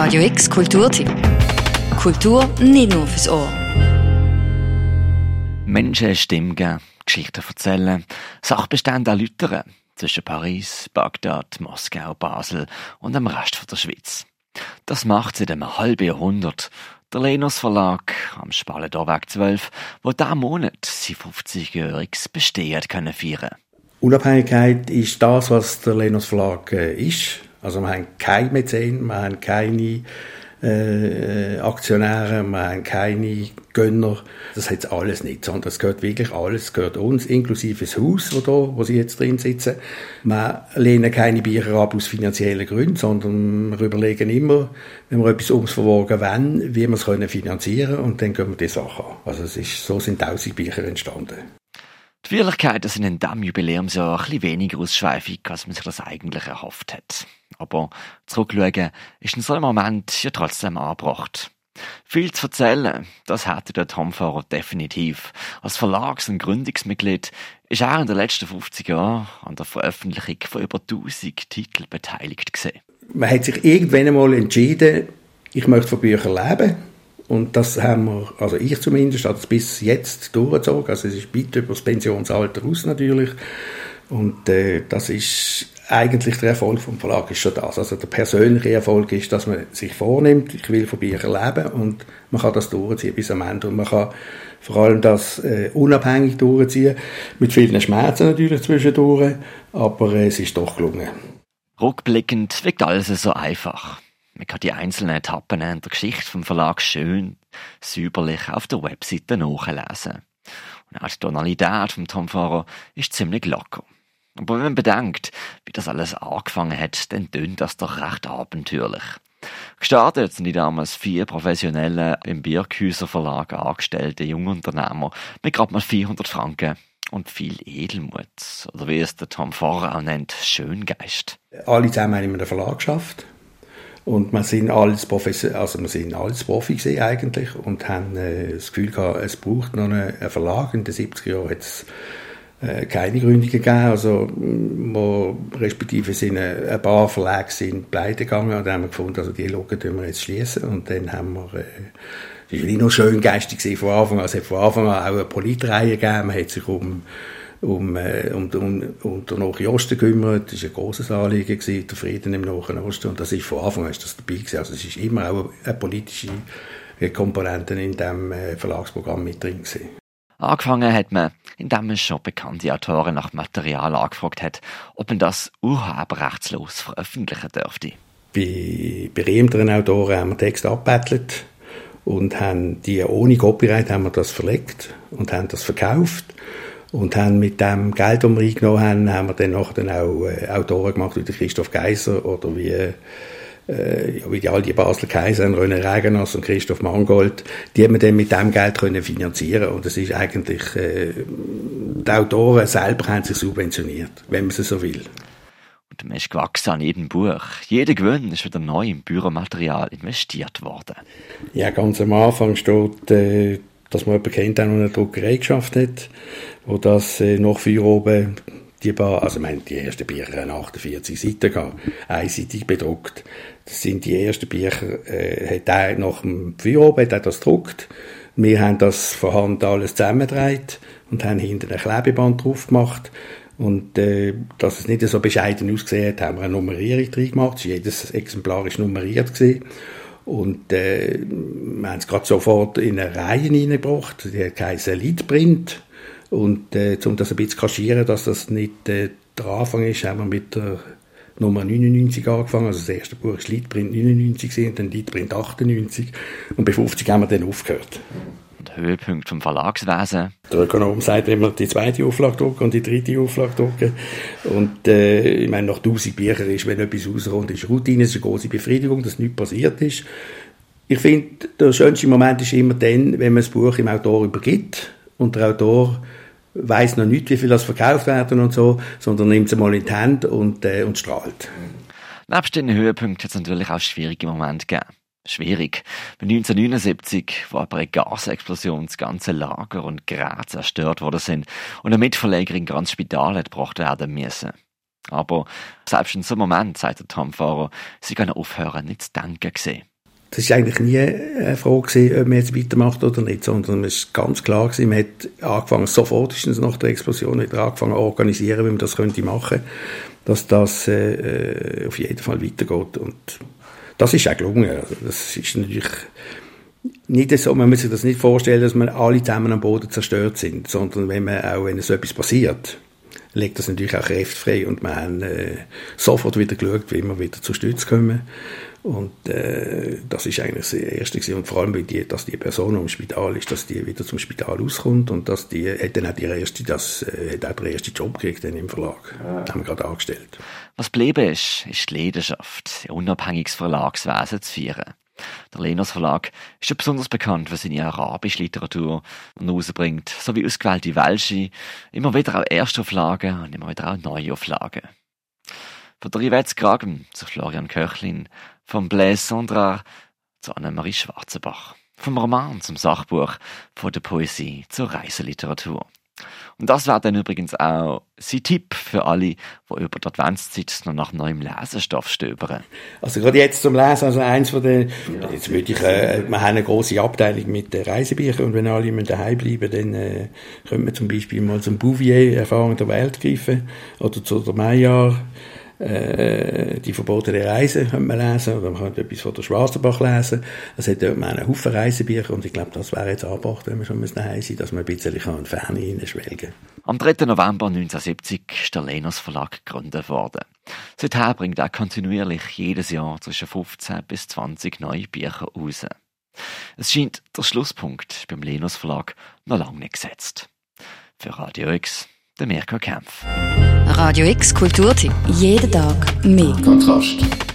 Radio X Kulturtipp. Kultur nicht nur fürs Ohr. Menschen Stimme geben, Geschichten erzählen, Sachbestände erläutern. Zwischen Paris, Bagdad, Moskau, Basel und dem Rest der Schweiz. Das macht seit einem halben Jahrhundert der Lenus Verlag am Spalendorweg 12, wo diesen Monat sein 50-jähriges Bestehen können feiern Unabhängigkeit ist das, was der Lenus Verlag äh, ist. Also wir haben keine Mäzen, wir haben keine äh, Aktionäre, wir haben keine Gönner. Das hat alles nicht, sondern es gehört wirklich alles, es gehört uns, inklusive das Haus, wo, da, wo sie jetzt drin sitzen. Wir lehnen keine Bücher ab aus finanziellen Gründen, sondern wir überlegen immer, wenn wir etwas ums Verwagen wollen, wie wir es können finanzieren und dann gehen wir die Sache an. Also es ist, so sind tausend Bücher entstanden. Die Wirklichkeiten sind in diesem Jubiläumsjahr ein bisschen weniger ausschweifig, als man sich das eigentlich erhofft hat. Aber zurückschauen ist in so einem Moment ja trotzdem angebracht. Viel zu erzählen, das hätte der Tom Fahrer definitiv. Als Verlags- und Gründungsmitglied ist er in den letzten 50 Jahren an der Veröffentlichung von über 1000 Titeln beteiligt gewesen. Man hat sich irgendwann einmal entschieden, ich möchte von Büchern leben. Und das haben wir, also ich zumindest, hat es bis jetzt durchgezogen. Also es ist weit über das Pensionsalter aus natürlich. Und äh, das ist eigentlich der Erfolg vom Verlag ist schon das. Also der persönliche Erfolg ist, dass man sich vornimmt, ich will von Büchern leben und man kann das durchziehen bis am Ende. Und man kann vor allem das äh, unabhängig durchziehen, mit vielen Schmerzen natürlich zwischendurch, aber äh, es ist doch gelungen. Rückblickend wirkt alles so einfach. Man kann die einzelnen Etappen in der Geschichte vom Verlag schön, säuberlich auf der Webseite nachlesen. Und auch die Tonalität vom Tom Fahrer ist ziemlich locker. Aber wenn man bedenkt, wie das alles angefangen hat, dann tönt das doch recht abenteuerlich. Gestartet sind die damals vier professionelle im Birkhäuser Verlag angestellte Jungunternehmer mit gerade mal 400 Franken und viel Edelmut. Oder wie es der Tom Fahrer auch nennt, Schöngeist. Alle zusammen haben in einem Verlag geschafft. Und wir sind alles Profis, also wir sind alles Profi eigentlich und haben äh, das Gefühl gehabt, es braucht noch einen, Verlag. In den 70er Jahren hat es äh, keine Gründungen gegeben, also wo respektive sind ein paar Verlage sind pleite gegangen und dann haben wir gefunden, also die Logen wir jetzt schließen und dann haben wir äh, das war nicht nur schön geistig von Anfang an, es hat von Anfang an auch eine Politreihe gegeben, man hat sich um um, äh, um, um, um den Nahen Osten gekümmert. Das war ein grosses Anliegen, gewesen, der Frieden im Nahen Osten. Und das ist von Anfang an ist das dabei gewesen. Also es ist immer auch eine politische Komponente in diesem äh, Verlagsprogramm mit drin gewesen. Angefangen hat man, indem man schon bekannte Autoren nach Material angefragt hat, ob man das urheberrechtslos veröffentlichen dürfte. Bei berühmteren Autoren haben wir Texte abgebettelt und haben die ohne Copyright haben wir das verlegt und haben das verkauft und haben mit dem Geld, das wir eingenommen haben, haben wir dann dann auch äh, Autoren gemacht wie Christoph Geiser oder wie, äh, wie die all die Basler Kaiser, René Regenass und Christoph Mangold, die haben wir dann mit dem Geld können finanzieren und das ist eigentlich, äh, die Autoren selber haben sich subventioniert, wenn man es so will. Und man ist gewachsen an jedem Buch. Jeder Gewinn ist wieder neu im Büromaterial investiert worden. Ja, ganz am Anfang steht, äh, dass man jemanden kennt, der noch eine Druckerei geschafft hat, wo das äh, noch für oben die paar, also ich meine, die ersten Bücher haben 48 Seiten gehabt, einseitig bedruckt. Das sind die ersten Bücher, äh, hat er nach dem Feueroben, hat er das gedruckt. Wir haben das von Hand alles zusammengedreht und haben hinten ein Klebeband drauf gemacht. Und äh, dass es nicht so bescheiden ausgesehen hat, haben wir eine Nummerierung drin gemacht. Jedes Exemplar ist nummeriert gewesen. Und äh, wir haben es gerade sofort in eine Reihe hineingebracht. Die heisst Leadprint. Und äh, um das ein bisschen zu kaschieren, dass das nicht äh, der Anfang ist, haben wir mit der Nummer 99 angefangen. Also das erste Buch war Leadprint 99 und dann Leadprint 98. Und bei 50 haben wir dann aufgehört Höhepunkt vom Verlagswesen. Der Ökonom sagt immer, die zweite Auflage drucken und die dritte Auflage drucken. Und äh, ich meine, nach 1000 Büchern ist, wenn etwas rauskommt, ist Routine, ist eine große Befriedigung, dass nichts passiert ist. Ich finde, der schönste Moment ist immer dann, wenn man das Buch im Autor übergibt und der Autor weiß noch nicht, wie viel das verkauft werden und so, sondern nimmt es mal in die Hand und, äh, und strahlt. Nebst den Höhepunkten hat es natürlich auch schwierige Momente gegeben schwierig. 1979, wo aber eine Gasexplosion das ganze Lager und Gerät zerstört worden sind und eine Mitverlegerin ganz Spital gebracht werden müssen. Aber selbst in so einem Moment, sagt der Tom Fahrer, sie können aufhören, nicht zu denken gesehen. Das war eigentlich nie eine Frage, ob man jetzt weitermacht oder nicht, sondern es war ganz klar, man hat angefangen, sofort nach der Explosion wieder angefangen zu organisieren, wie man das könnte machen, dass das äh, auf jeden Fall weitergeht. Und das ist auch gelungen. Das ist natürlich nicht so, man muss sich das nicht vorstellen, dass man alle zusammen am Boden zerstört sind, sondern wenn man auch, wenn so etwas passiert, legt das natürlich auch Kräfte frei und wir haben äh, sofort wieder geschaut, wie wir wieder zur Stütze kommen und äh, das ist eigentlich das Erste gewesen. und vor allem, die, dass die Person im Spital ist, dass die wieder zum Spital auskommt und dass die hat dann auch die erste, das äh, hat auch den ersten Job gekriegt dann im Verlag, ja. haben wir gerade angestellt. Was geblieben ist, ist die Leidenschaft, ein unabhängiges Verlagswesen zu führen. Der Lenos Verlag ist ja besonders bekannt für seine arabische Literatur, die er rausbringt, sowie ausgewählte Welsche, immer wieder auch Erstauflagen und immer wieder auch Neuauflagen. Von der Yvette Kragen zu Florian Köchlin, vom Blaise Sondra zu Annemarie Schwarzenbach, vom Roman zum Sachbuch, von der Poesie zur Reiseliteratur. Und das wäre dann übrigens auch sein Tipp für alle, die über die Adventszeit noch nach neuem Lesestoff stöbern. Also gerade jetzt zum Lesen, also eins von den, ja. jetzt würde ich, äh, wir haben eine große Abteilung mit Reisebüchern und wenn alle immer daheim bleiben, dann äh, können wir zum Beispiel mal zum Bouvier Erfahrung der Welt greifen oder zu der Maillard äh, die verbotene Reise könnte man lesen, oder man könnte etwas von der Schwarzenbach lesen. Es hat dort einen Haufen Reisebücher und ich glaube, das wäre jetzt angebracht, wenn man schon daheim sein dass man ein bisschen in Ferne hineinschwelgen Am 3. November 1970 ist der Lenos Verlag gegründet worden. Seither bringt er kontinuierlich jedes Jahr zwischen 15 bis 20 neue Bücher raus. Es scheint der Schlusspunkt beim Lenos Verlag noch lange nicht gesetzt. Für Radio X der Mirko Kempf. Radio X Kulturtipp. Jeden Tag mehr. Kontrast.